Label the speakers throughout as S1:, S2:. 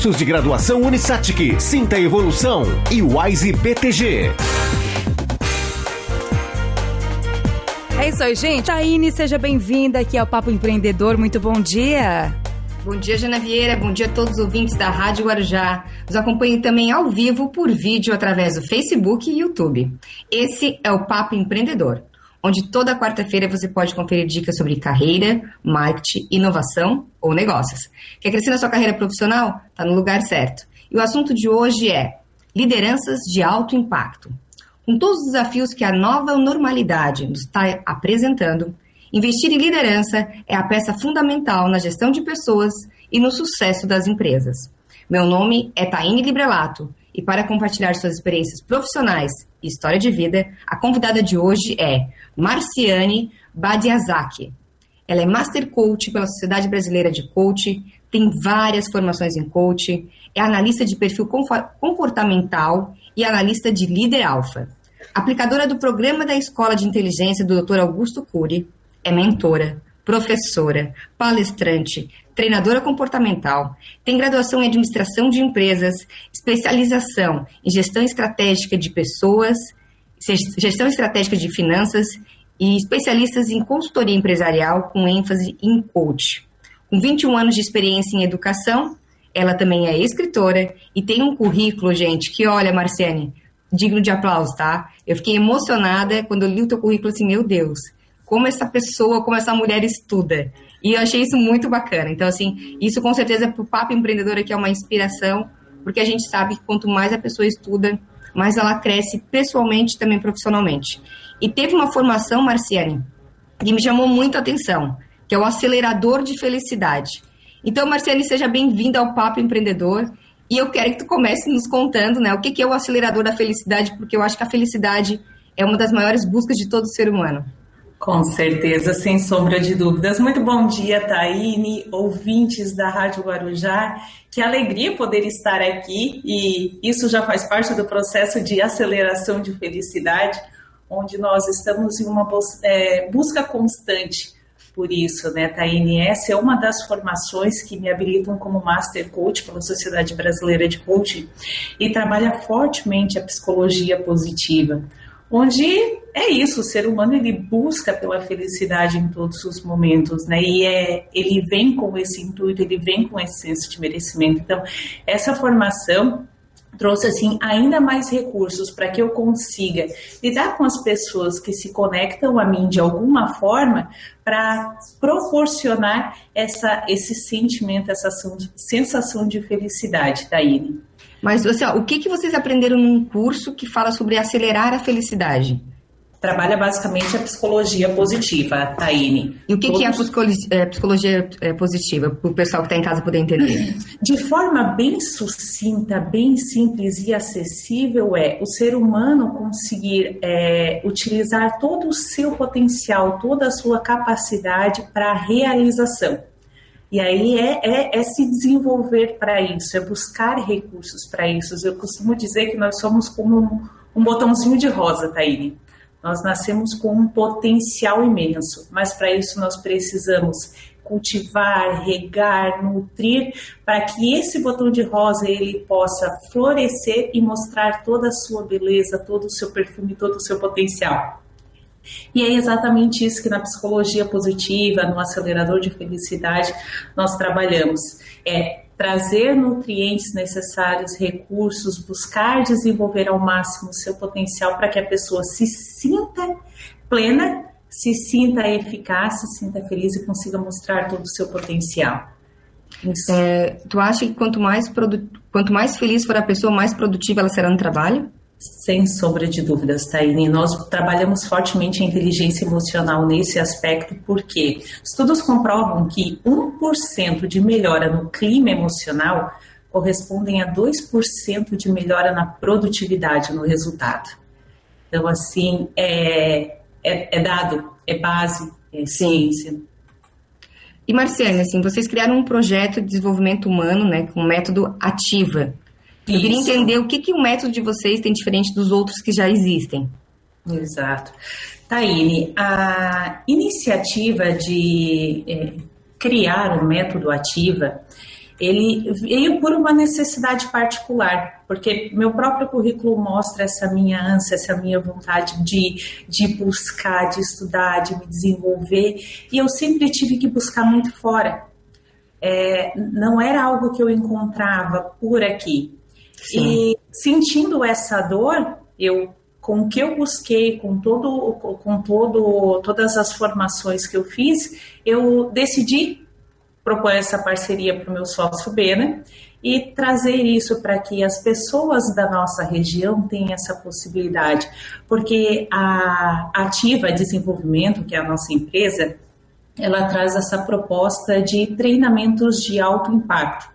S1: cursos de graduação Unisatic, Sinta Evolução e Wise BTG.
S2: É isso aí, gente. Taine, seja bem-vinda aqui ao Papo Empreendedor. Muito bom dia.
S3: Bom dia, Jana Vieira. Bom dia a todos os ouvintes da Rádio Guarujá. Nos acompanhem também ao vivo por vídeo através do Facebook e YouTube. Esse é o Papo Empreendedor, onde toda quarta-feira você pode conferir dicas sobre carreira, marketing, inovação ou negócios. Quer crescer na sua carreira profissional? Está no lugar certo. E o assunto de hoje é lideranças de alto impacto. Com todos os desafios que a nova normalidade nos está apresentando, investir em liderança é a peça fundamental na gestão de pessoas e no sucesso das empresas. Meu nome é Taine Librelato e para compartilhar suas experiências profissionais e história de vida, a convidada de hoje é Marciane Badiazaki. Ela é Master Coach pela Sociedade Brasileira de Coach, tem várias formações em coach, é analista de perfil comportamental e analista de líder alfa. Aplicadora do programa da Escola de Inteligência do Dr. Augusto Cury, é mentora, professora, palestrante, treinadora comportamental, tem graduação em administração de empresas, especialização em gestão estratégica de pessoas, gestão estratégica de finanças e especialistas em consultoria empresarial com ênfase em coach. Com 21 anos de experiência em educação, ela também é escritora e tem um currículo, gente, que olha, Marciane, digno de aplauso, tá? Eu fiquei emocionada quando eu li o teu currículo assim, meu Deus, como essa pessoa, como essa mulher estuda. E eu achei isso muito bacana. Então, assim, isso com certeza para o Papo Empreendedor aqui é uma inspiração, porque a gente sabe que quanto mais a pessoa estuda, mais ela cresce pessoalmente e também profissionalmente. E teve uma formação, Marciane, que me chamou muito a atenção, que é o acelerador de felicidade. Então, Marciane, seja bem-vinda ao Papo Empreendedor. E eu quero que tu comece nos contando, né, o que é o acelerador da felicidade, porque eu acho que a felicidade é uma das maiores buscas de todo ser humano.
S4: Com certeza, sem sombra de dúvidas. Muito bom dia, Taine, ouvintes da Rádio Guarujá. Que alegria poder estar aqui e isso já faz parte do processo de aceleração de felicidade, onde nós estamos em uma é, busca constante por isso, né, Taine? Essa é uma das formações que me habilitam como Master Coach pela Sociedade Brasileira de Coaching e trabalha fortemente a psicologia positiva, onde é isso, o ser humano ele busca pela felicidade em todos os momentos, né? E é, ele vem com esse intuito, ele vem com esse senso de merecimento. Então, essa formação trouxe assim ainda mais recursos para que eu consiga lidar com as pessoas que se conectam a mim de alguma forma para proporcionar essa, esse sentimento, essa sensação de felicidade, Taine.
S3: Mas assim, ó, o que, que vocês aprenderam num curso que fala sobre acelerar a felicidade?
S4: trabalha basicamente a psicologia positiva, Taine.
S3: E o que, Todos... que é a psicologia, é, psicologia é, positiva, para o pessoal que está em casa poder entender?
S4: De forma bem sucinta, bem simples e acessível, é o ser humano conseguir é, utilizar todo o seu potencial, toda a sua capacidade para a realização. E aí é, é, é se desenvolver para isso, é buscar recursos para isso. Eu costumo dizer que nós somos como um, um botãozinho de rosa, Taine. Nós nascemos com um potencial imenso, mas para isso nós precisamos cultivar, regar, nutrir, para que esse botão de rosa ele possa florescer e mostrar toda a sua beleza, todo o seu perfume, todo o seu potencial. E é exatamente isso que na psicologia positiva, no acelerador de felicidade, nós trabalhamos. É trazer nutrientes necessários, recursos, buscar desenvolver ao máximo o seu potencial para que a pessoa se sinta plena, se sinta eficaz, se sinta feliz e consiga mostrar todo o seu potencial.
S3: É, tu acha que quanto mais, quanto mais feliz for a pessoa, mais produtiva ela será no trabalho?
S4: Sem sombra de dúvidas, Taine. Nós trabalhamos fortemente a inteligência emocional nesse aspecto, porque estudos comprovam que 1% de melhora no clima emocional correspondem a 2% de melhora na produtividade, no resultado. Então, assim, é, é, é dado, é base, é ciência.
S3: E Marciane, assim, vocês criaram um projeto de desenvolvimento humano, né, com o método Ativa. Eu Isso. queria entender o que, que o método de vocês tem diferente dos outros que já existem.
S4: Exato. Taine, a iniciativa de é, criar o método Ativa, ele veio por uma necessidade particular, porque meu próprio currículo mostra essa minha ânsia, essa minha vontade de, de buscar, de estudar, de me desenvolver, e eu sempre tive que buscar muito fora. É, não era algo que eu encontrava por aqui. Sim. E sentindo essa dor, eu com o que eu busquei, com todo, com todo, todas as formações que eu fiz, eu decidi propor essa parceria para o meu sócio Bena e trazer isso para que as pessoas da nossa região tenham essa possibilidade, porque a Ativa Desenvolvimento, que é a nossa empresa, ela traz essa proposta de treinamentos de alto impacto,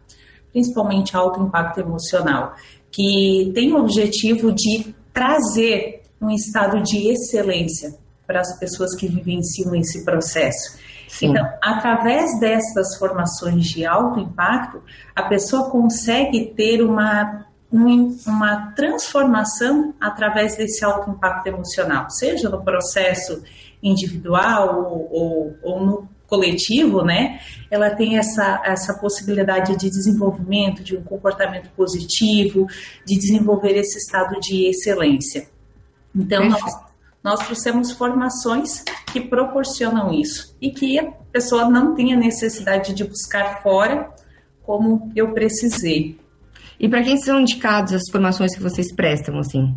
S4: principalmente alto impacto emocional, que tem o objetivo de trazer um estado de excelência para as pessoas que vivenciam esse processo. Sim. Então, através dessas formações de alto impacto, a pessoa consegue ter uma, uma transformação através desse alto impacto emocional, seja no processo individual ou, ou, ou no coletivo, né? Ela tem essa, essa possibilidade de desenvolvimento de um comportamento positivo, de desenvolver esse estado de excelência. Então, nós, nós trouxemos formações que proporcionam isso e que a pessoa não tenha necessidade de buscar fora como eu precisei.
S3: E para quem são indicados as formações que vocês prestam, assim?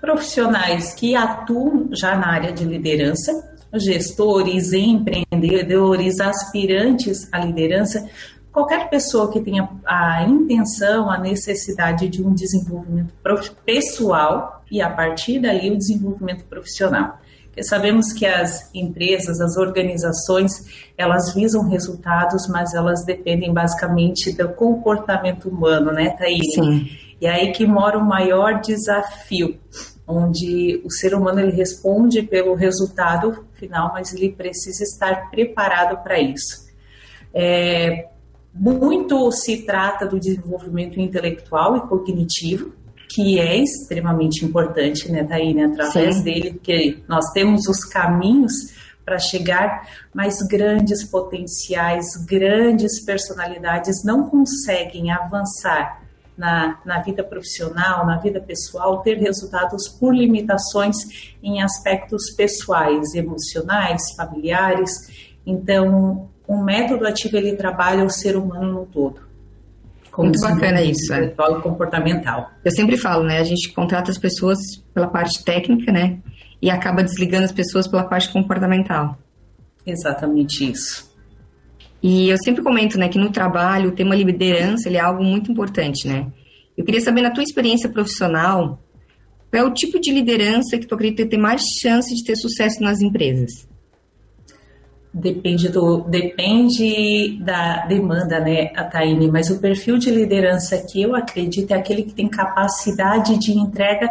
S4: Profissionais que atuam já na área de liderança, gestores, empreendedores, aspirantes à liderança, qualquer pessoa que tenha a intenção, a necessidade de um desenvolvimento pessoal e a partir dali o desenvolvimento profissional. Porque sabemos que as empresas, as organizações, elas visam resultados, mas elas dependem basicamente do comportamento humano, né, Thaís? Sim. E aí que mora o maior desafio, onde o ser humano ele responde pelo resultado final, mas ele precisa estar preparado para isso. É, muito se trata do desenvolvimento intelectual e cognitivo, que é extremamente importante, né, Taíne? Através Sim. dele, que nós temos os caminhos para chegar, mas grandes potenciais, grandes personalidades não conseguem avançar na, na vida profissional, na vida pessoal, ter resultados por limitações em aspectos pessoais, emocionais, familiares. Então, o método ativo ele trabalha o ser humano no todo.
S3: Muito bacana isso.
S4: É. Comportamental.
S3: Eu sempre falo, né? A gente contrata as pessoas pela parte técnica, né? E acaba desligando as pessoas pela parte comportamental.
S4: Exatamente isso.
S3: E eu sempre comento, né, que no trabalho o tema liderança ele é algo muito importante, né? Eu queria saber na tua experiência profissional, qual é o tipo de liderança que tu acredita ter mais chance de ter sucesso nas empresas?
S4: Depende do depende da demanda, né, a Taine, mas o perfil de liderança que eu acredito é aquele que tem capacidade de entrega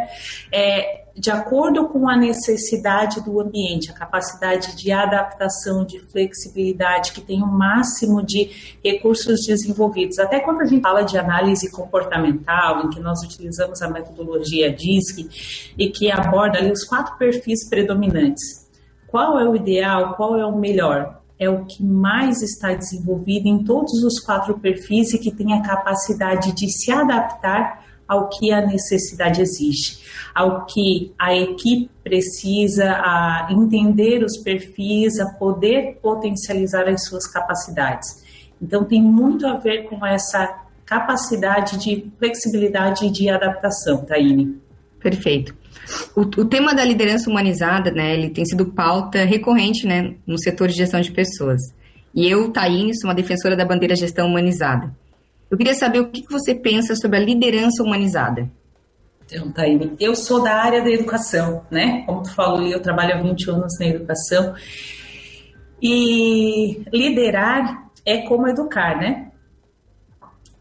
S4: é, de acordo com a necessidade do ambiente, a capacidade de adaptação, de flexibilidade, que tem o um máximo de recursos desenvolvidos. Até quando a gente fala de análise comportamental, em que nós utilizamos a metodologia DISC e que aborda ali os quatro perfis predominantes qual é o ideal? Qual é o melhor? É o que mais está desenvolvido em todos os quatro perfis e que tem a capacidade de se adaptar ao que a necessidade exige, ao que a equipe precisa, a entender os perfis, a poder potencializar as suas capacidades. Então, tem muito a ver com essa capacidade de flexibilidade e de adaptação, Taine.
S3: Perfeito. O, o, tema da liderança humanizada, né, ele tem sido pauta recorrente, né, no setor de gestão de pessoas. E eu, Taine, sou uma defensora da bandeira gestão humanizada. Eu queria saber o que você pensa sobre a liderança humanizada.
S4: Então, Taine, eu sou da área da educação, né? Como tu falou, eu trabalho há 20 anos na educação. E liderar é como educar, né?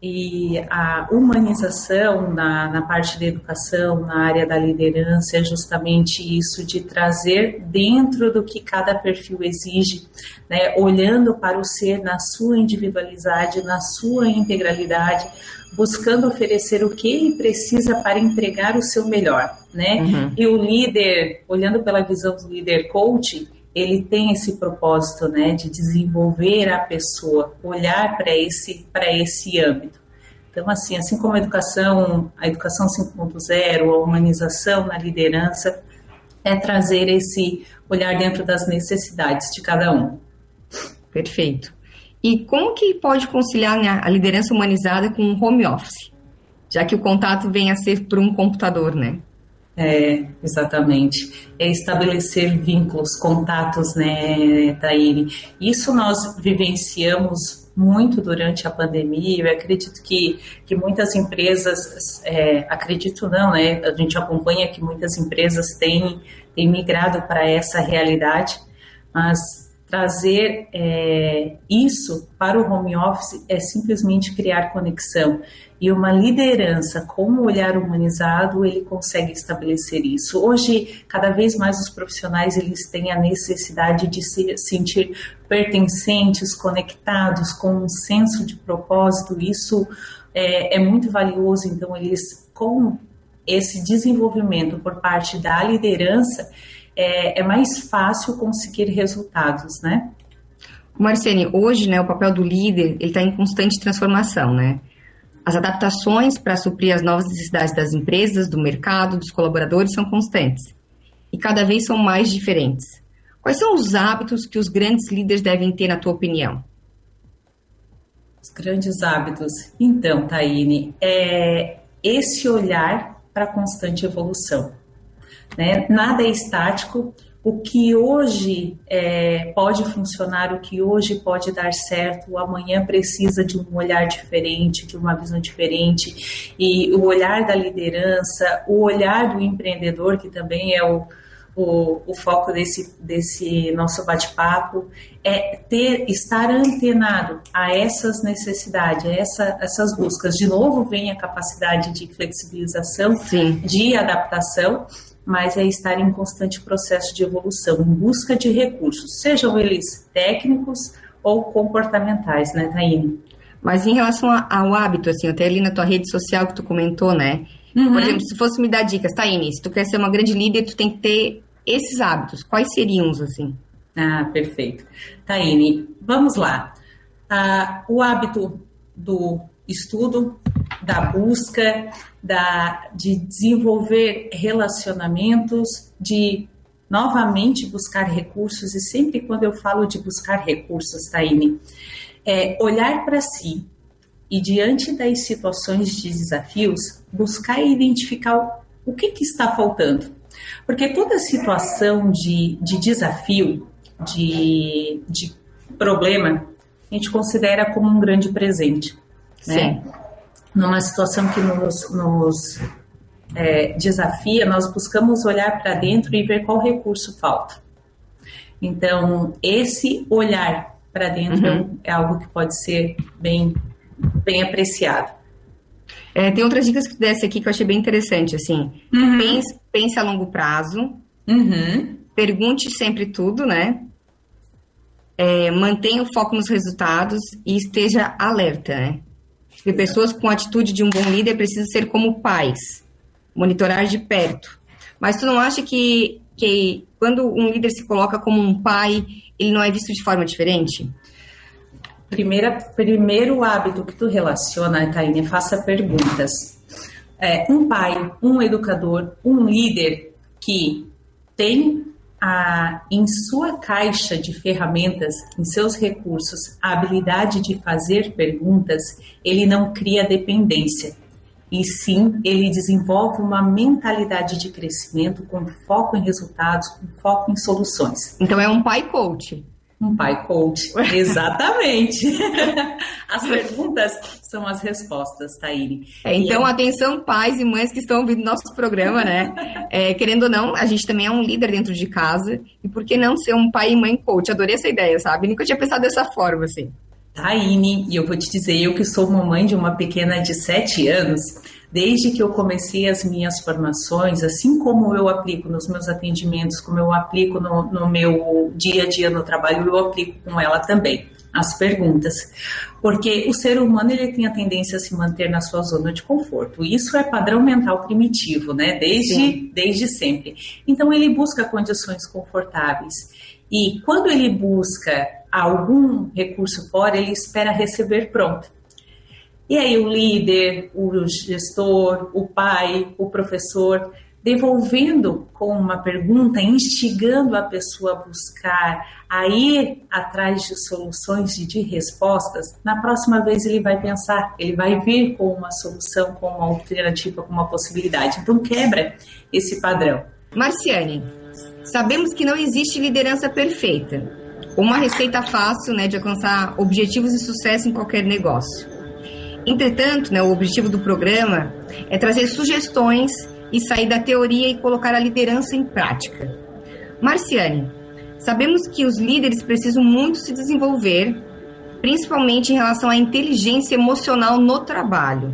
S4: E a humanização na, na parte da educação, na área da liderança, é justamente isso de trazer dentro do que cada perfil exige, né, olhando para o ser na sua individualidade, na sua integralidade, buscando oferecer o que ele precisa para entregar o seu melhor, né? Uhum. E o líder, olhando pela visão do líder coach, ele tem esse propósito, né, de desenvolver a pessoa, olhar para esse para esse âmbito. Então, assim, assim como a educação, a educação 5.0, a humanização na liderança, é trazer esse olhar dentro das necessidades de cada um.
S3: Perfeito. E como que pode conciliar né, a liderança humanizada com o home office? Já que o contato vem a ser por um computador, né?
S4: É, exatamente. É estabelecer vínculos, contatos, né, Taíne? Isso nós vivenciamos muito durante a pandemia. Eu acredito que, que muitas empresas, é, acredito não, né? A gente acompanha que muitas empresas têm, têm migrado para essa realidade, mas trazer é, isso para o home office é simplesmente criar conexão. E uma liderança com um olhar humanizado, ele consegue estabelecer isso. Hoje, cada vez mais os profissionais eles têm a necessidade de se sentir pertencentes, conectados, com um senso de propósito. Isso é, é muito valioso. Então, eles com esse desenvolvimento por parte da liderança, é, é mais fácil conseguir resultados, né?
S3: Marcene, hoje, né, o papel do líder, ele está em constante transformação, né? As adaptações para suprir as novas necessidades das empresas, do mercado, dos colaboradores são constantes e cada vez são mais diferentes. Quais são os hábitos que os grandes líderes devem ter, na tua opinião?
S4: Os grandes hábitos. Então, Taine, é esse olhar para a constante evolução. Né? Nada é estático. O que hoje é, pode funcionar, o que hoje pode dar certo, amanhã precisa de um olhar diferente, de uma visão diferente. E o olhar da liderança, o olhar do empreendedor, que também é o, o, o, foco desse, desse nosso bate-papo é ter, estar antenado a essas necessidades, a essa, essas buscas. De novo, vem a capacidade de flexibilização, Sim. de adaptação, mas é estar em constante processo de evolução, em busca de recursos, sejam eles técnicos ou comportamentais, né, Taine?
S3: Mas em relação ao hábito, assim, até ali na tua rede social que tu comentou, né? Uhum. Por exemplo, se fosse me dar dicas, Taine, se tu quer ser uma grande líder, tu tem que ter esses hábitos. Quais seriam os, assim?
S4: Ah, perfeito. Taine, vamos lá. Ah, o hábito do estudo, da busca, da, de desenvolver relacionamentos, de novamente buscar recursos, e sempre quando eu falo de buscar recursos, Taine, é olhar para si e diante das situações de desafios, buscar identificar o que, que está faltando. Porque toda situação de, de desafio, de, de problema, a gente considera como um grande presente. Né? Sim numa situação que nos, nos é, desafia, nós buscamos olhar para dentro e ver qual recurso falta. Então, esse olhar para dentro uhum. é algo que pode ser bem, bem apreciado.
S3: É, tem outras dicas que tu desse aqui que eu achei bem interessante, assim. Uhum. Pense, pense a longo prazo. Uhum. Pergunte sempre tudo, né? É, mantenha o foco nos resultados e esteja alerta, né? Porque pessoas com atitude de um bom líder precisam ser como pais, monitorar de perto. Mas tu não acha que, que quando um líder se coloca como um pai, ele não é visto de forma diferente?
S4: Primeira, primeiro hábito que tu relaciona, Taine, faça perguntas. É, um pai, um educador, um líder que tem a, em sua caixa de ferramentas, em seus recursos, a habilidade de fazer perguntas, ele não cria dependência. E sim, ele desenvolve uma mentalidade de crescimento com foco em resultados, com foco em soluções.
S3: Então é um pai coach.
S4: Um pai coach, exatamente. as perguntas são as respostas, Taíri.
S3: É, então, atenção, pais e mães que estão ouvindo nosso programa, né? É, querendo ou não, a gente também é um líder dentro de casa. E por que não ser um pai e mãe coach? Adorei essa ideia, sabe? Nunca tinha pensado dessa forma, assim.
S4: Taine, e eu vou te dizer, eu que sou mamãe de uma pequena de 7 anos, desde que eu comecei as minhas formações, assim como eu aplico nos meus atendimentos, como eu aplico no, no meu dia a dia no trabalho, eu aplico com ela também as perguntas, porque o ser humano ele tem a tendência a se manter na sua zona de conforto. Isso é padrão mental primitivo, né? Desde, desde sempre. Então ele busca condições confortáveis. E quando ele busca algum recurso fora, ele espera receber pronto. E aí o líder, o gestor, o pai, o professor devolvendo com uma pergunta, instigando a pessoa a buscar, a ir atrás de soluções e de respostas, na próxima vez ele vai pensar, ele vai vir com uma solução, com uma alternativa, com uma possibilidade. Então quebra esse padrão.
S3: Marciane, sabemos que não existe liderança perfeita, uma receita fácil né, de alcançar objetivos de sucesso em qualquer negócio. Entretanto, né, o objetivo do programa é trazer sugestões e sair da teoria e colocar a liderança em prática. Marciane, sabemos que os líderes precisam muito se desenvolver, principalmente em relação à inteligência emocional no trabalho.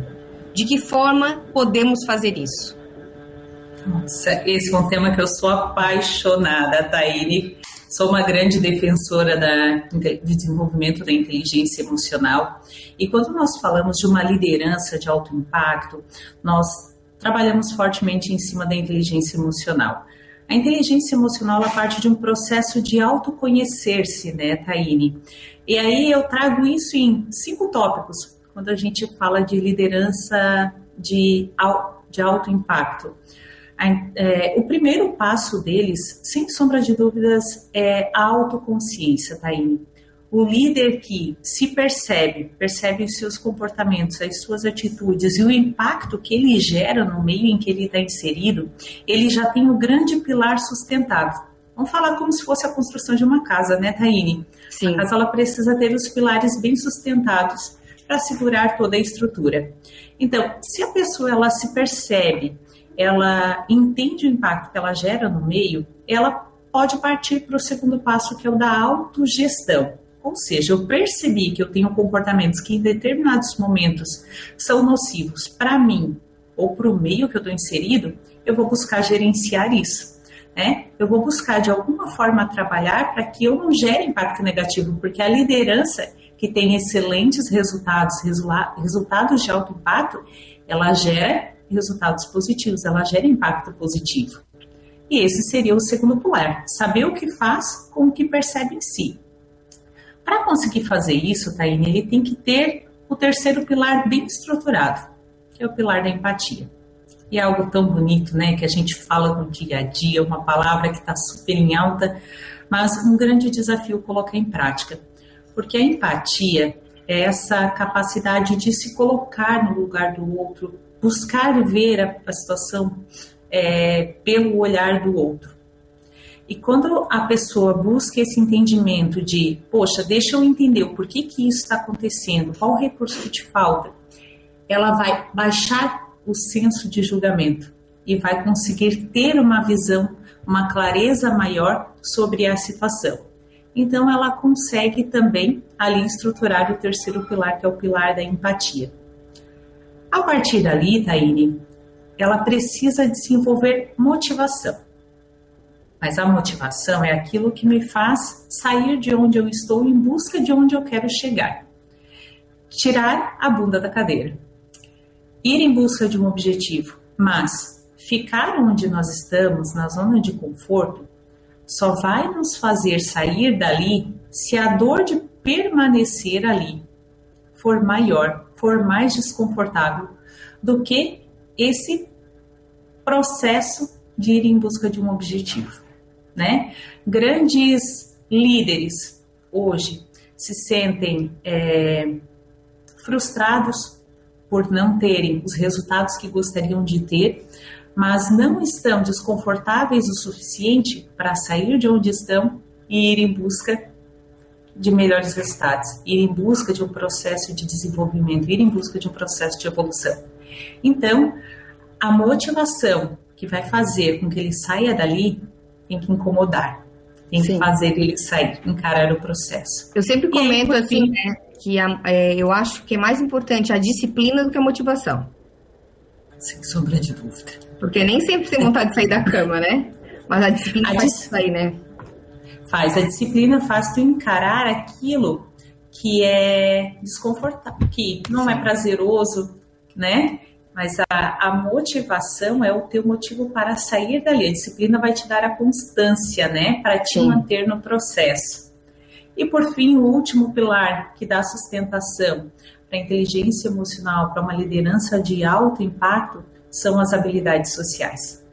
S3: De que forma podemos fazer isso?
S4: Nossa, esse é um tema que eu sou apaixonada, Taine. Sou uma grande defensora da, de desenvolvimento da inteligência emocional. E quando nós falamos de uma liderança de alto impacto, nós trabalhamos fortemente em cima da inteligência emocional. A inteligência emocional ela parte de um processo de autoconhecer-se, né, Taine? E aí eu trago isso em cinco tópicos, quando a gente fala de liderança de, de alto impacto. É, o primeiro passo deles, sem sombra de dúvidas, é a autoconsciência, Taine o líder que se percebe, percebe os seus comportamentos, as suas atitudes e o impacto que ele gera no meio em que ele está inserido, ele já tem o grande pilar sustentado. Vamos falar como se fosse a construção de uma casa, né, Taine? Sim. A casa ela precisa ter os pilares bem sustentados para segurar toda a estrutura. Então, se a pessoa ela se percebe, ela entende o impacto que ela gera no meio, ela pode partir para o segundo passo, que é o da autogestão. Ou seja, eu percebi que eu tenho comportamentos que em determinados momentos são nocivos para mim ou para o meio que eu estou inserido, eu vou buscar gerenciar isso. Né? Eu vou buscar de alguma forma trabalhar para que eu não gere impacto negativo, porque a liderança que tem excelentes resultados, resultados de alto impacto, ela gera resultados positivos, ela gera impacto positivo. E esse seria o segundo pilar: saber o que faz com o que percebe em si. Para conseguir fazer isso, Taine, ele tem que ter o terceiro pilar bem estruturado, que é o pilar da empatia. E é algo tão bonito, né, que a gente fala no dia a dia, uma palavra que está super em alta, mas um grande desafio colocar em prática. Porque a empatia é essa capacidade de se colocar no lugar do outro, buscar ver a, a situação é, pelo olhar do outro. E quando a pessoa busca esse entendimento de, poxa, deixa eu entender o porquê que isso está acontecendo, qual o recurso que te falta, ela vai baixar o senso de julgamento e vai conseguir ter uma visão, uma clareza maior sobre a situação. Então, ela consegue também ali estruturar o terceiro pilar, que é o pilar da empatia. A partir dali, Taine, ela precisa desenvolver motivação. Mas a motivação é aquilo que me faz sair de onde eu estou em busca de onde eu quero chegar. Tirar a bunda da cadeira. Ir em busca de um objetivo, mas ficar onde nós estamos, na zona de conforto, só vai nos fazer sair dali se a dor de permanecer ali for maior, for mais desconfortável do que esse processo de ir em busca de um objetivo né? Grandes líderes hoje se sentem é, frustrados por não terem os resultados que gostariam de ter, mas não estão desconfortáveis o suficiente para sair de onde estão e ir em busca de melhores resultados, ir em busca de um processo de desenvolvimento, ir em busca de um processo de evolução. Então, a motivação que vai fazer com que ele saia dali tem que incomodar. Tem Sim. que fazer ele sair, encarar o processo.
S3: Eu sempre comento aí, assim, né? que a, é, eu acho que é mais importante a disciplina do que a motivação.
S4: Sem sombra de dúvida.
S3: Porque nem sempre tem vontade de sair da cama, né? Mas a disciplina a faz dis... sair, né?
S4: Faz. A disciplina faz tu encarar aquilo que é desconfortável, que não é prazeroso, né? Mas a, a, motivação é o teu motivo para sair dali. A disciplina vai te dar a constância, né? Para te Sim. manter no processo. E por fim, o último pilar que dá sustentação para a inteligência emocional, para uma liderança de alto impacto, são as habilidades sociais.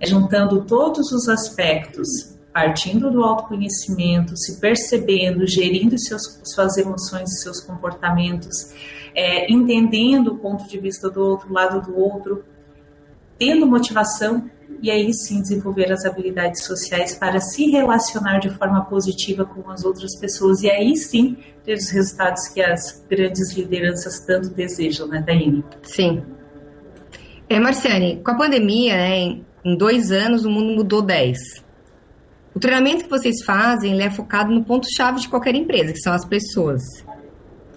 S4: É juntando todos os aspectos, partindo do autoconhecimento, se percebendo, gerindo seus, suas emoções seus comportamentos, é, entendendo o ponto de vista do outro lado do outro, tendo motivação e aí sim desenvolver as habilidades sociais para se relacionar de forma positiva com as outras pessoas e aí sim ter os resultados que as grandes lideranças tanto desejam, né, Taine?
S3: Sim. É, Marciane, com a pandemia, né, em dois anos o mundo mudou dez. O treinamento que vocês fazem é focado no ponto-chave de qualquer empresa, que são as pessoas.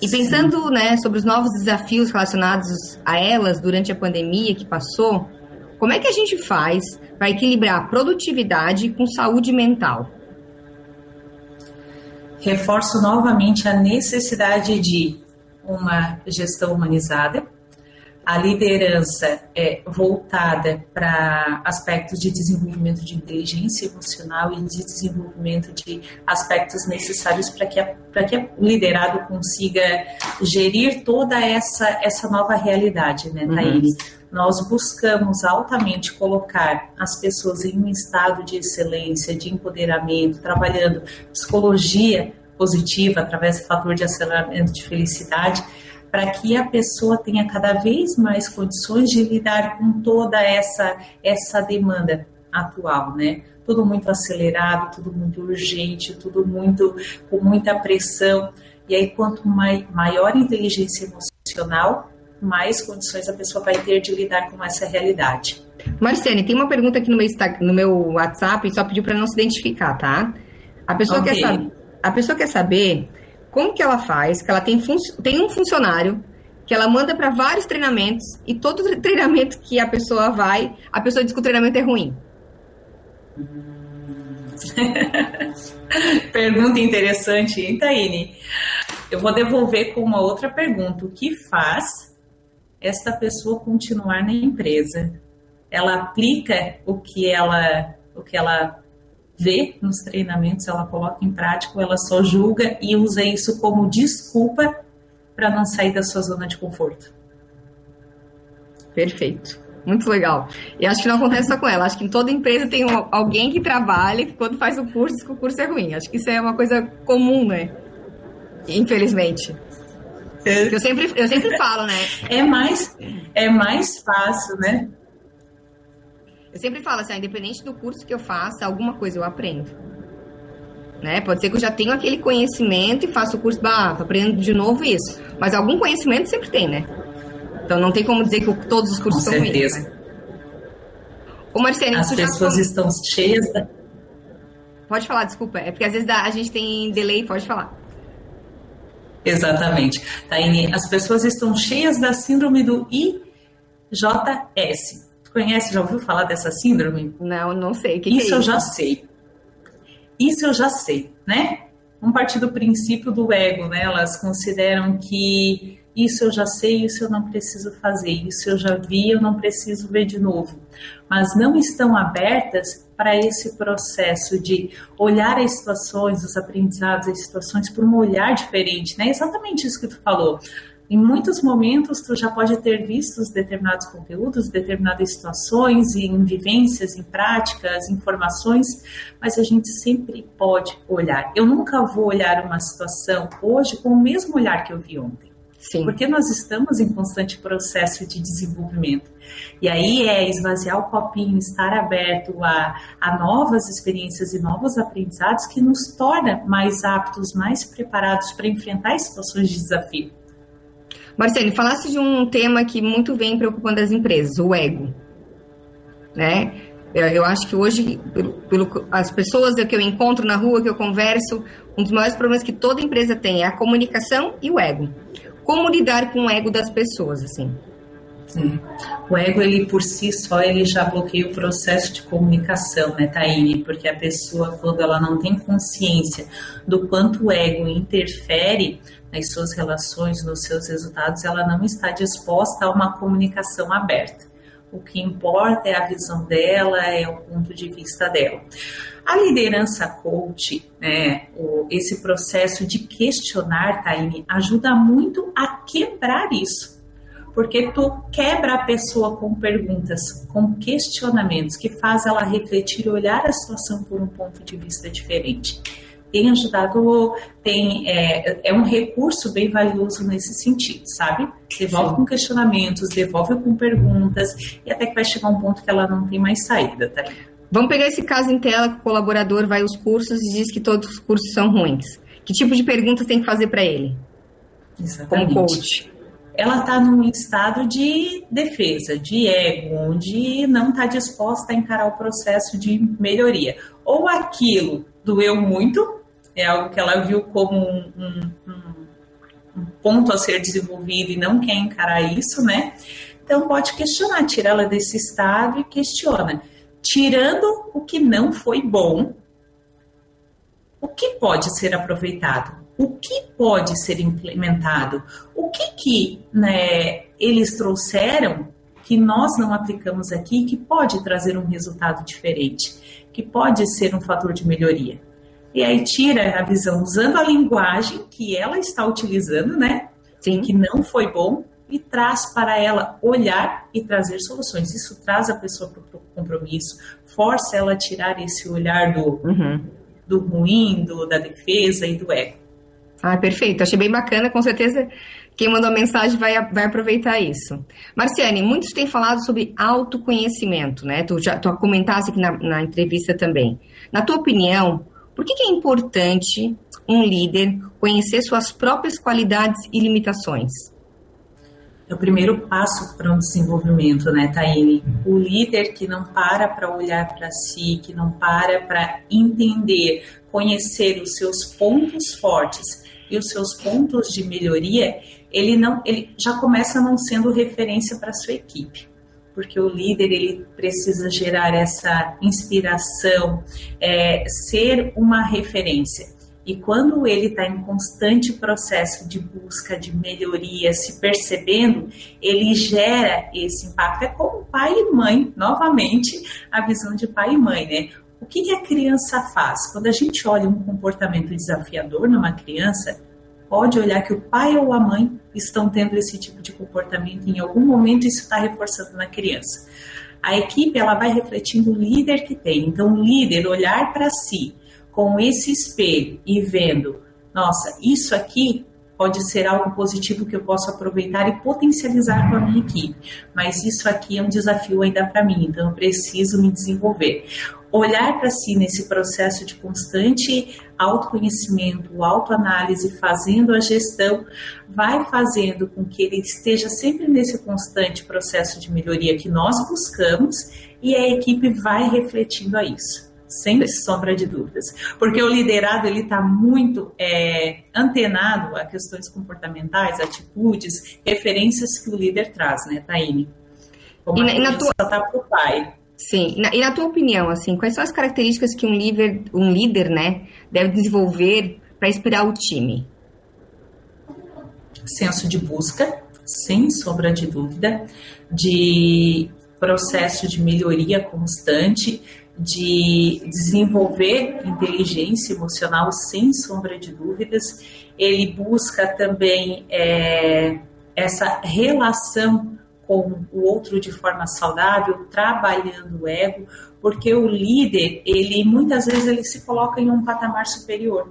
S3: E pensando né, sobre os novos desafios relacionados a elas durante a pandemia que passou, como é que a gente faz para equilibrar produtividade com saúde mental?
S4: Reforço novamente a necessidade de uma gestão humanizada, a liderança é voltada para aspectos de desenvolvimento de inteligência emocional e de desenvolvimento de aspectos necessários para que, para que o liderado consiga gerir toda essa, essa nova realidade, né, Thaís? Uhum. Nós buscamos altamente colocar as pessoas em um estado de excelência, de empoderamento, trabalhando psicologia positiva através do fator de aceleramento de felicidade para que a pessoa tenha cada vez mais condições de lidar com toda essa essa demanda atual, né? Tudo muito acelerado, tudo muito urgente, tudo muito com muita pressão. E aí quanto mai, maior inteligência emocional, mais condições a pessoa vai ter de lidar com essa realidade.
S3: Marciane, tem uma pergunta aqui no meu, no meu WhatsApp, só pediu para não se identificar, tá? A pessoa, okay. quer, a pessoa quer saber como que ela faz, que ela tem, tem um funcionário que ela manda para vários treinamentos e todo treinamento que a pessoa vai, a pessoa diz que o treinamento é ruim.
S4: pergunta interessante, hein, Taine? Eu vou devolver com uma outra pergunta. O que faz esta pessoa continuar na empresa? Ela aplica o que ela, o que ela vê nos treinamentos, ela coloca em prática, ou ela só julga e usa isso como desculpa para não sair da sua zona de conforto.
S3: Perfeito. Muito legal. E acho que não acontece só com ela. Acho que em toda empresa tem alguém que trabalha que quando faz o curso, que o curso é ruim. Acho que isso é uma coisa comum, né? Infelizmente. É. Eu sempre, eu sempre falo, né?
S4: É mais, é mais fácil, né?
S3: Eu sempre falo assim, independente do curso que eu faça, alguma coisa eu aprendo. Né? Pode ser que eu já tenha aquele conhecimento e faço o curso, bah, aprendo de novo isso. Mas algum conhecimento sempre tem, né? Então não tem como dizer que todos os cursos
S4: Com
S3: são
S4: certeza.
S3: ruins. Né? Ô, Marcelo,
S4: As pessoas já... estão cheias da...
S3: Pode falar, desculpa. É porque às vezes a gente tem delay, pode falar.
S4: Exatamente. Taine, as pessoas estão cheias da síndrome do IJS conhece, já ouviu falar dessa síndrome?
S3: Não, não sei. Que
S4: isso,
S3: que é
S4: eu já sei. Isso eu já sei, né? Um partir do princípio do ego, né? Elas consideram que isso eu já sei, isso eu não preciso fazer, isso eu já vi, eu não preciso ver de novo. Mas não estão abertas para esse processo de olhar as situações, os aprendizados, as situações por um olhar diferente, né? Exatamente isso que tu falou. Em muitos momentos, tu já pode ter visto determinados conteúdos, determinadas situações, em vivências, em práticas, informações, mas a gente sempre pode olhar. Eu nunca vou olhar uma situação hoje com o mesmo olhar que eu vi ontem. Sim. Porque nós estamos em constante processo de desenvolvimento. E aí é esvaziar o copinho, estar aberto a, a novas experiências e novos aprendizados que nos torna mais aptos, mais preparados para enfrentar situações de desafio.
S3: Marcelo, falasse de um tema que muito vem preocupando as empresas, o ego. Né? Eu, eu acho que hoje, pelo, pelo, as pessoas que eu encontro na rua, que eu converso, Um dos maiores problemas que toda empresa tem é a comunicação e o ego. Como lidar com o ego das pessoas, assim?
S4: O ego, ele por si só, ele já bloqueia o processo de comunicação, né, Taine? Porque a pessoa, quando ela não tem consciência do quanto o ego interfere nas suas relações, nos seus resultados, ela não está disposta a uma comunicação aberta. O que importa é a visão dela, é o ponto de vista dela. A liderança coach, né, esse processo de questionar, Taine, ajuda muito a quebrar isso porque tu quebra a pessoa com perguntas, com questionamentos que faz ela refletir e olhar a situação por um ponto de vista diferente. Tem ajudado, tem é, é um recurso bem valioso nesse sentido, sabe? Devolve Sim. com questionamentos, devolve com perguntas e até que vai chegar um ponto que ela não tem mais saída, tá?
S3: Vamos pegar esse caso em tela que o colaborador vai aos cursos e diz que todos os cursos são ruins. Que tipo de perguntas tem que fazer para ele?
S4: Exatamente. Como coach ela está num estado de defesa, de ego, onde não está disposta a encarar o processo de melhoria. Ou aquilo doeu muito, é algo que ela viu como um, um, um ponto a ser desenvolvido e não quer encarar isso, né? Então pode questionar, tira ela desse estado e questiona. Tirando o que não foi bom, o que pode ser aproveitado? o que pode ser implementado, o que, que né, eles trouxeram que nós não aplicamos aqui, que pode trazer um resultado diferente, que pode ser um fator de melhoria. E aí tira a visão usando a linguagem que ela está utilizando, né? Sim. Que não foi bom, e traz para ela olhar e trazer soluções. Isso traz a pessoa para o compromisso, força ela a tirar esse olhar do, uhum. do ruim, do, da defesa e do ego.
S3: Ah, perfeito. Achei bem bacana. Com certeza quem mandou a mensagem vai, vai aproveitar isso. Marciane, muitos têm falado sobre autoconhecimento, né? Tu já tu comentaste aqui na, na entrevista também. Na tua opinião, por que, que é importante um líder conhecer suas próprias qualidades e limitações?
S4: É o primeiro passo para um desenvolvimento, né, Taine? O líder que não para para olhar para si, que não para para entender, conhecer os seus pontos fortes e os seus pontos de melhoria, ele não, ele já começa não sendo referência para sua equipe, porque o líder ele precisa gerar essa inspiração, é, ser uma referência. E quando ele está em constante processo de busca, de melhoria, se percebendo, ele gera esse impacto. É como pai e mãe, novamente, a visão de pai e mãe, né? O que, que a criança faz? Quando a gente olha um comportamento desafiador numa criança, pode olhar que o pai ou a mãe estão tendo esse tipo de comportamento em algum momento isso está reforçando na criança. A equipe ela vai refletindo o líder que tem. Então, o líder olhar para si com esse espelho e vendo, nossa, isso aqui pode ser algo positivo que eu posso aproveitar e potencializar com a minha equipe. Mas isso aqui é um desafio ainda para mim, então eu preciso me desenvolver. Olhar para si nesse processo de constante autoconhecimento, autoanálise, fazendo a gestão, vai fazendo com que ele esteja sempre nesse constante processo de melhoria que nós buscamos e a equipe vai refletindo a isso sem sombra de dúvidas, porque o liderado ele está muito é, antenado a questões comportamentais, atitudes, referências que o líder traz, né, Taine? Como e na, na tua tá para o pai.
S3: Sim, e na, e na, tua opinião, assim, quais são as características que um líder, um líder, né, deve desenvolver para inspirar o time?
S4: Senso de busca, sem sombra de dúvida, de processo de melhoria constante, de desenvolver inteligência emocional, sem sombra de dúvidas. Ele busca também é, essa relação com o outro de forma saudável, trabalhando o ego, porque o líder, ele muitas vezes ele se coloca em um patamar superior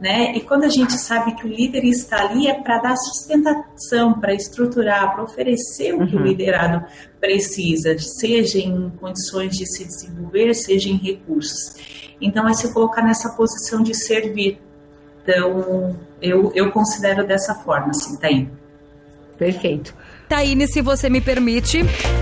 S4: né? E quando a gente sabe que o líder está ali é para dar sustentação, para estruturar, para oferecer o que uhum. o liderado precisa, seja em condições de se desenvolver, seja em recursos. Então é se colocar nessa posição de servir. Então eu, eu considero dessa forma, assim, tá aí.
S2: Perfeito. Taine, se você me permite,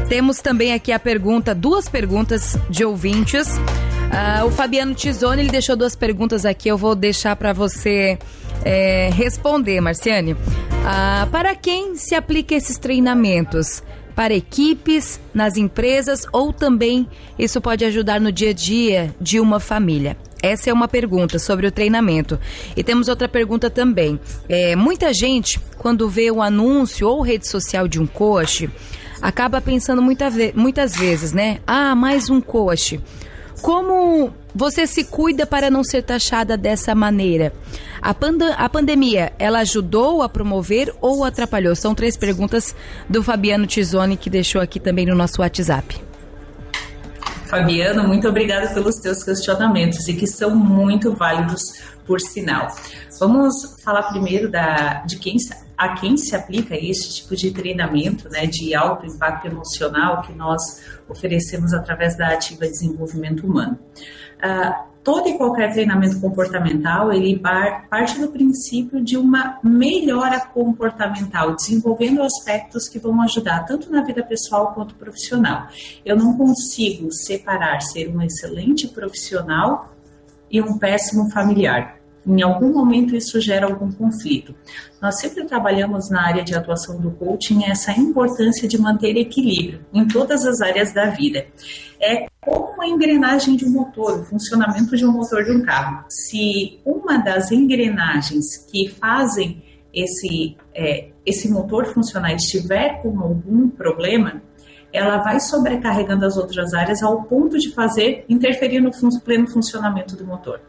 S2: temos também aqui a pergunta, duas perguntas de ouvintes. Uh, o Fabiano Tizoni, ele deixou duas perguntas aqui, eu vou deixar para você é, responder, Marciane. Uh, para quem se aplica esses treinamentos? Para equipes, nas empresas ou também isso pode ajudar no dia a dia de uma família? Essa é uma pergunta sobre o treinamento. E temos outra pergunta também. É, muita gente, quando vê o anúncio ou rede social de um coach, acaba pensando muita ve muitas vezes, né? Ah, mais um coach. Como você se cuida para não ser taxada dessa maneira? A, pand a pandemia, ela ajudou a promover ou atrapalhou? São três perguntas do Fabiano Tizoni que deixou aqui também no nosso WhatsApp.
S4: Fabiano, muito obrigada pelos teus questionamentos e que são muito válidos, por sinal. Vamos falar primeiro da, de quem, a quem se aplica esse tipo de treinamento né, de alto impacto emocional que nós oferecemos através da Ativa Desenvolvimento Humano. Uh, todo e qualquer treinamento comportamental, ele parte do princípio de uma melhora comportamental, desenvolvendo aspectos que vão ajudar tanto na vida pessoal quanto profissional. Eu não consigo separar ser um excelente profissional e um péssimo familiar. Em algum momento isso gera algum conflito. Nós sempre trabalhamos na área de atuação do coaching essa importância de manter equilíbrio em todas as áreas da vida. É como a engrenagem de um motor, o funcionamento de um motor de um carro. Se uma das engrenagens que fazem esse, é, esse motor funcionar estiver com algum problema, ela vai sobrecarregando as outras áreas ao ponto de fazer interferir no pleno funcionamento do motor.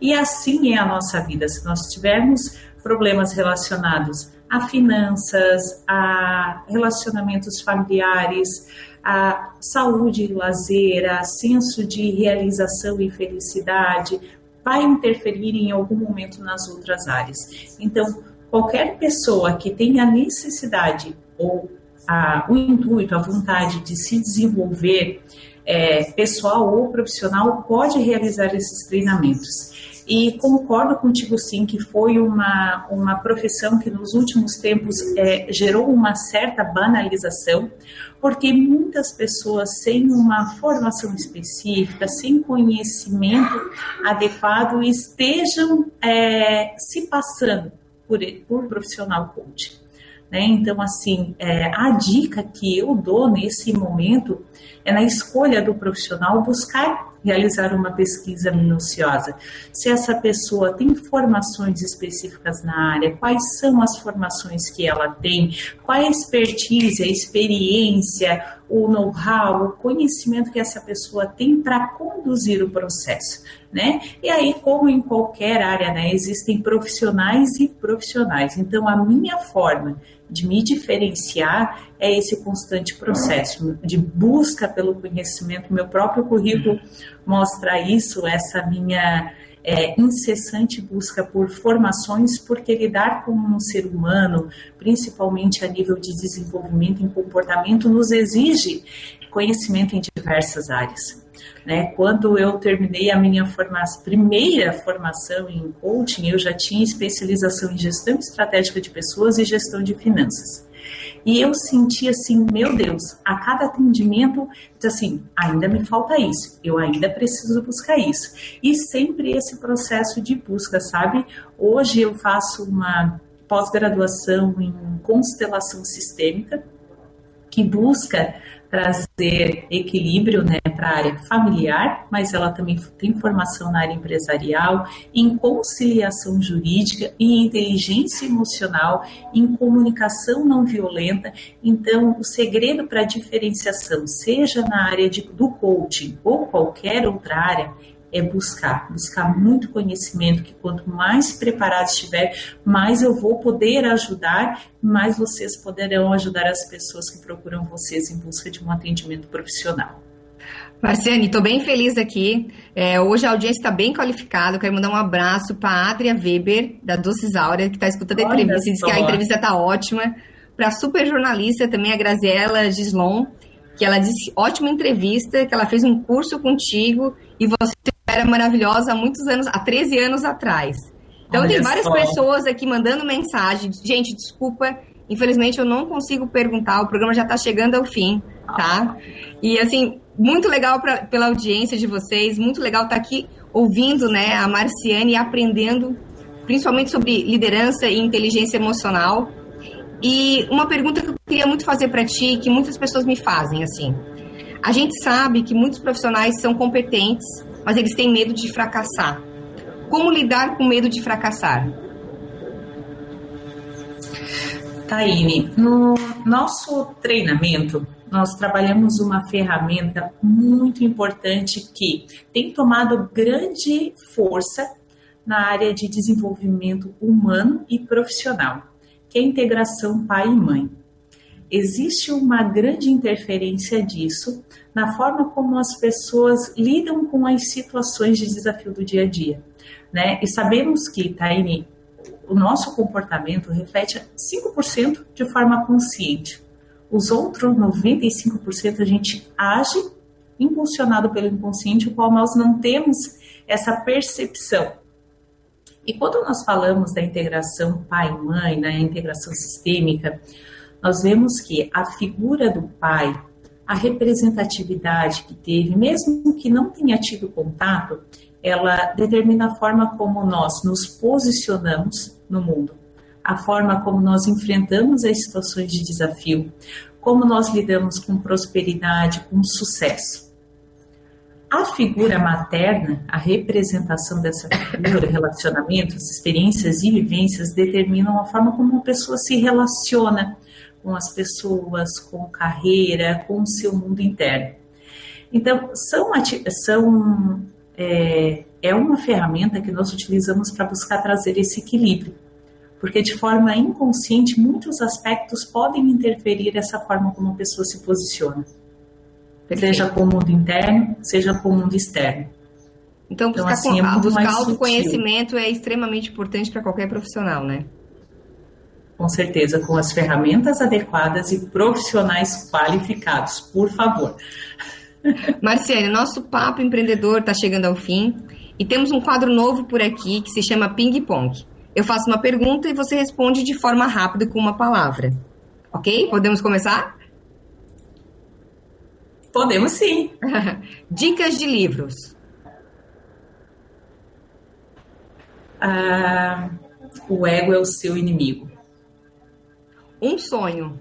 S4: E assim é a nossa vida. Se nós tivermos problemas relacionados a finanças, a relacionamentos familiares, a saúde lazer, a senso de realização e felicidade, vai interferir em algum momento nas outras áreas. Então, qualquer pessoa que tenha necessidade ou a, o intuito, a vontade de se desenvolver é, pessoal ou profissional pode realizar esses treinamentos. E concordo contigo sim que foi uma, uma profissão que nos últimos tempos é, gerou uma certa banalização, porque muitas pessoas sem uma formação específica, sem conhecimento adequado, estejam é, se passando por, por profissional coach. Né? Então, assim, é, a dica que eu dou nesse momento é na escolha do profissional buscar realizar uma pesquisa minuciosa. Se essa pessoa tem formações específicas na área, quais são as formações que ela tem, qual a expertise, a experiência, o know-how, o conhecimento que essa pessoa tem para conduzir o processo, né? E aí, como em qualquer área, né, existem profissionais e profissionais. Então, a minha forma de me diferenciar é esse constante processo de busca pelo conhecimento. Meu próprio currículo mostra isso, essa minha é, incessante busca por formações, porque lidar com um ser humano, principalmente a nível de desenvolvimento em comportamento, nos exige conhecimento em diversas áreas. Né? Quando eu terminei a minha primeira formação em coaching, eu já tinha especialização em gestão estratégica de pessoas e gestão de finanças. E eu senti assim, meu Deus, a cada atendimento, assim, ainda me falta isso, eu ainda preciso buscar isso. E sempre esse processo de busca, sabe? Hoje eu faço uma pós-graduação em constelação sistêmica, que busca trazer equilíbrio né, para a área familiar, mas ela também tem formação na área empresarial, em conciliação jurídica, em inteligência emocional, em comunicação não violenta. Então, o segredo para a diferenciação, seja na área de, do coaching ou qualquer outra área, é buscar, buscar muito conhecimento, que quanto mais preparado estiver, mais eu vou poder ajudar, mais vocês poderão ajudar as pessoas que procuram vocês em busca de um atendimento profissional.
S3: Marciane, estou bem feliz aqui. É, hoje a audiência está bem qualificada. quero mandar um abraço para a Adria Weber, da Doces Áurea, que está escutando a entrevista. Diz que a entrevista está ótima. Para a super jornalista também, a Graziela Gislon, que ela disse ótima entrevista, que ela fez um curso contigo e você era maravilhosa há muitos anos, há 13 anos atrás. Então Olha tem várias só. pessoas aqui mandando mensagem. Gente, desculpa, infelizmente eu não consigo perguntar, o programa já está chegando ao fim. tá? E assim, muito legal pra, pela audiência de vocês, muito legal estar tá aqui ouvindo, né, a Marciane e aprendendo, principalmente sobre liderança e inteligência emocional. E uma pergunta que eu queria muito fazer para ti, que muitas pessoas me fazem, assim. A gente sabe que muitos profissionais são competentes, mas eles têm medo de fracassar. Como lidar com medo de fracassar?
S4: Taine, no nosso treinamento, nós trabalhamos uma ferramenta muito importante que tem tomado grande força na área de desenvolvimento humano e profissional, que é a integração pai e mãe. Existe uma grande interferência disso na forma como as pessoas lidam com as situações de desafio do dia a dia. Né? E sabemos que, Taine, o nosso comportamento reflete 5% de forma consciente. Os outros 95% a gente age impulsionado pelo inconsciente, o qual nós não temos essa percepção. E quando nós falamos da integração pai-mãe, da integração sistêmica, nós vemos que a figura do pai, a representatividade que teve, mesmo que não tenha tido contato, ela determina a forma como nós nos posicionamos no mundo, a forma como nós enfrentamos as situações de desafio, como nós lidamos com prosperidade, com sucesso. A figura materna, a representação dessa figura, relacionamentos, experiências e vivências determinam a forma como uma pessoa se relaciona com as pessoas, com carreira, com o seu mundo interno. Então, são, são é, é uma ferramenta que nós utilizamos para buscar trazer esse equilíbrio, porque de forma inconsciente muitos aspectos podem interferir essa forma como a pessoa se posiciona, Perfeito. seja com o mundo interno, seja com o mundo externo.
S3: Então, buscar, então, assim, é buscar autoconhecimento é extremamente importante para qualquer profissional, né?
S4: Com certeza, com as ferramentas adequadas e profissionais qualificados, por favor.
S3: Marciane, nosso papo empreendedor está chegando ao fim e temos um quadro novo por aqui que se chama Ping Pong. Eu faço uma pergunta e você responde de forma rápida com uma palavra. Ok? Podemos começar?
S4: Podemos sim.
S3: Dicas de livros.
S4: Ah, o ego é o seu inimigo.
S3: Um sonho.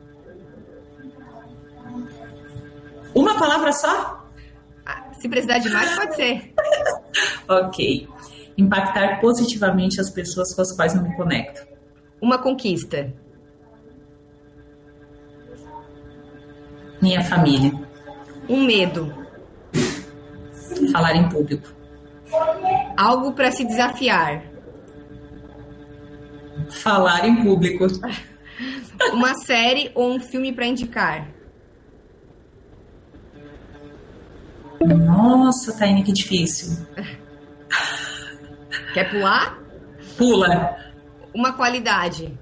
S4: Uma palavra só?
S3: Ah, se precisar de mais, pode ser.
S4: ok. Impactar positivamente as pessoas com as quais não me conecto.
S3: Uma conquista.
S4: Minha família.
S3: Um medo.
S4: Falar em público.
S3: Algo para se desafiar.
S4: Falar em público.
S3: Uma série ou um filme para indicar.
S4: Nossa, Taine, que difícil.
S3: Quer pular?
S4: Pula.
S3: Uma qualidade.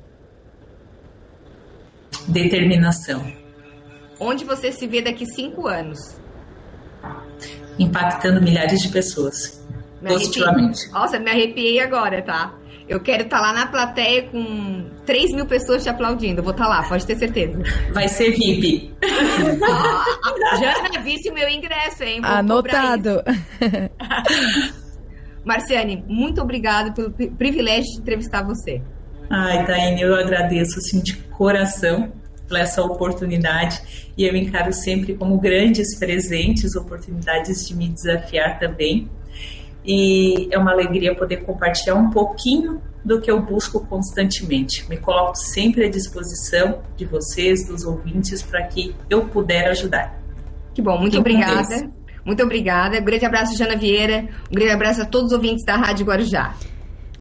S4: Determinação.
S3: Onde você se vê daqui cinco anos?
S4: Impactando milhares de pessoas. Me positivamente.
S3: Arrepiei. Nossa, me arrepiei agora, tá? Eu quero estar tá lá na plateia com 3 mil pessoas te aplaudindo. Eu vou estar tá lá, pode ter certeza.
S4: Vai ser VIP.
S3: Ah, já visse o meu ingresso, hein?
S2: Vou Anotado.
S3: Marciane, muito obrigada pelo privilégio de entrevistar você.
S4: Ai, Taine, eu agradeço assim, de coração por essa oportunidade e eu encaro sempre como grandes presentes, oportunidades de me desafiar também e é uma alegria poder compartilhar um pouquinho do que eu busco constantemente. Me coloco sempre à disposição de vocês, dos ouvintes, para que eu puder ajudar.
S3: Que bom, muito obrigada. Muito obrigada. Um grande abraço, Jana Vieira. Um grande abraço a todos os ouvintes da Rádio Guarujá.